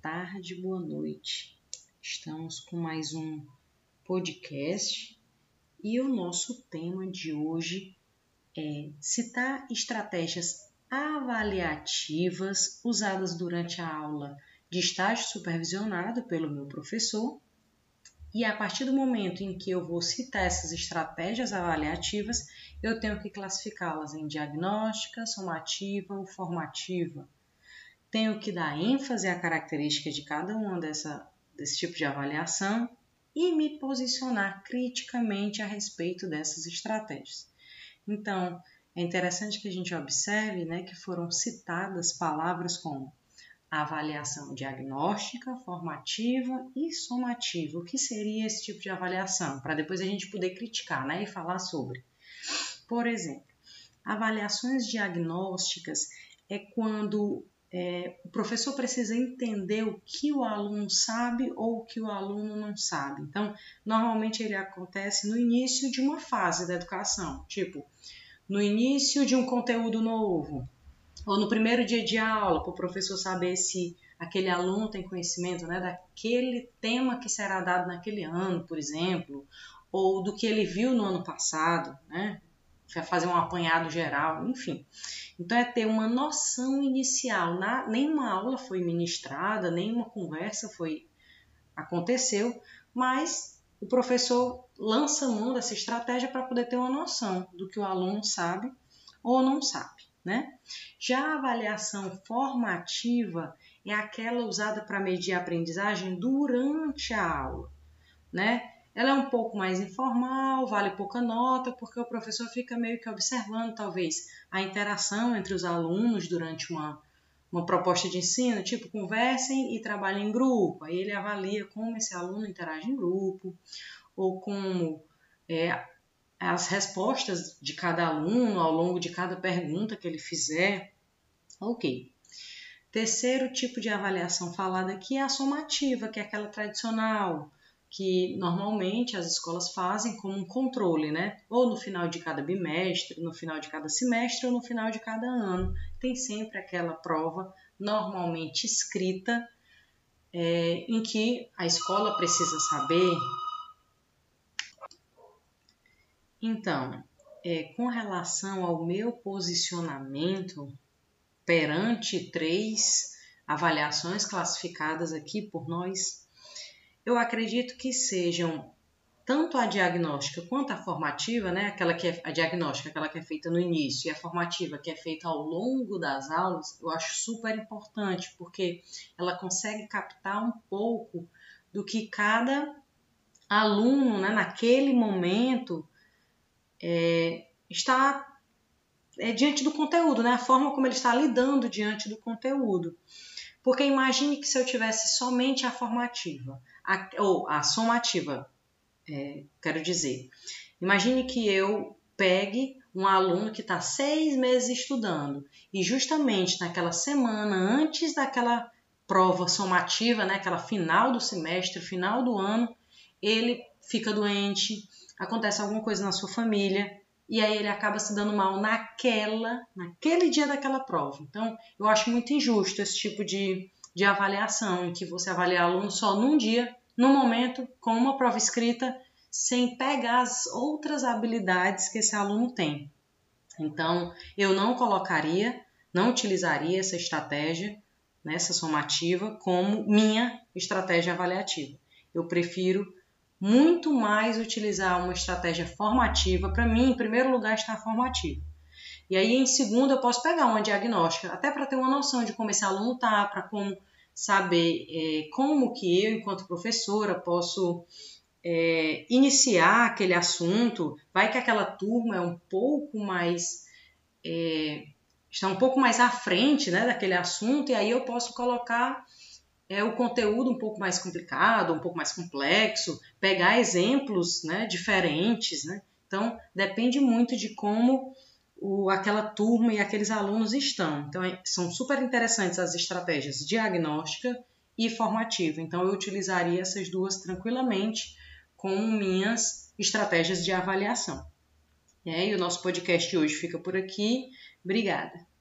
tarde, boa noite. Estamos com mais um podcast e o nosso tema de hoje é citar estratégias avaliativas usadas durante a aula de estágio supervisionado pelo meu professor. E a partir do momento em que eu vou citar essas estratégias avaliativas, eu tenho que classificá-las em diagnóstica, somativa ou formativa tenho que dar ênfase à característica de cada uma dessa, desse tipo de avaliação e me posicionar criticamente a respeito dessas estratégias. Então, é interessante que a gente observe né, que foram citadas palavras como avaliação diagnóstica, formativa e somativa. O que seria esse tipo de avaliação? Para depois a gente poder criticar né, e falar sobre. Por exemplo, avaliações diagnósticas é quando é, o professor precisa entender o que o aluno sabe ou o que o aluno não sabe. Então, normalmente ele acontece no início de uma fase da educação, tipo, no início de um conteúdo novo, ou no primeiro dia de aula, para o professor saber se aquele aluno tem conhecimento né, daquele tema que será dado naquele ano, por exemplo, ou do que ele viu no ano passado, né? Fazer um apanhado geral, enfim. Então, é ter uma noção inicial. Na, nenhuma aula foi ministrada, nenhuma conversa foi aconteceu, mas o professor lança mão dessa estratégia para poder ter uma noção do que o aluno sabe ou não sabe. Né? Já a avaliação formativa é aquela usada para medir a aprendizagem durante a aula. Né? Ela é um pouco mais informal, vale pouca nota, porque o professor fica meio que observando, talvez, a interação entre os alunos durante uma, uma proposta de ensino, tipo, conversem e trabalhem em grupo. Aí ele avalia como esse aluno interage em grupo, ou como é, as respostas de cada aluno ao longo de cada pergunta que ele fizer. Ok. Terceiro tipo de avaliação falada aqui é a somativa, que é aquela tradicional, que normalmente as escolas fazem como um controle, né? Ou no final de cada bimestre, no final de cada semestre ou no final de cada ano. Tem sempre aquela prova, normalmente escrita, é, em que a escola precisa saber. Então, é, com relação ao meu posicionamento perante três avaliações classificadas aqui por nós eu acredito que sejam tanto a diagnóstica quanto a formativa, né, aquela que é a diagnóstica, aquela que é feita no início, e a formativa, que é feita ao longo das aulas, eu acho super importante, porque ela consegue captar um pouco do que cada aluno, né, naquele momento, é, está é, diante do conteúdo, né, a forma como ele está lidando diante do conteúdo. Porque imagine que se eu tivesse somente a formativa, a, ou a somativa, é, quero dizer. Imagine que eu pegue um aluno que está seis meses estudando e justamente naquela semana antes daquela prova somativa, né, aquela final do semestre, final do ano, ele fica doente, acontece alguma coisa na sua família e aí ele acaba se dando mal naquela, naquele dia daquela prova. Então, eu acho muito injusto esse tipo de, de avaliação, em que você avalia aluno só num dia, num momento, com uma prova escrita, sem pegar as outras habilidades que esse aluno tem. Então, eu não colocaria, não utilizaria essa estratégia, nessa né, somativa, como minha estratégia avaliativa. Eu prefiro muito mais utilizar uma estratégia formativa. Para mim, em primeiro lugar, está formativa. E aí, em segundo, eu posso pegar uma diagnóstica, até para ter uma noção de como esse aluno está, para como saber é, como que eu, enquanto professora, posso é, iniciar aquele assunto. Vai que aquela turma é um pouco mais é, está um pouco mais à frente, né, daquele assunto e aí eu posso colocar é o conteúdo um pouco mais complicado, um pouco mais complexo, pegar exemplos, né, diferentes, né? Então depende muito de como o, aquela turma e aqueles alunos estão. Então, é, são super interessantes as estratégias diagnóstica e formativa. Então, eu utilizaria essas duas tranquilamente com minhas estratégias de avaliação. E aí, o nosso podcast hoje fica por aqui. Obrigada.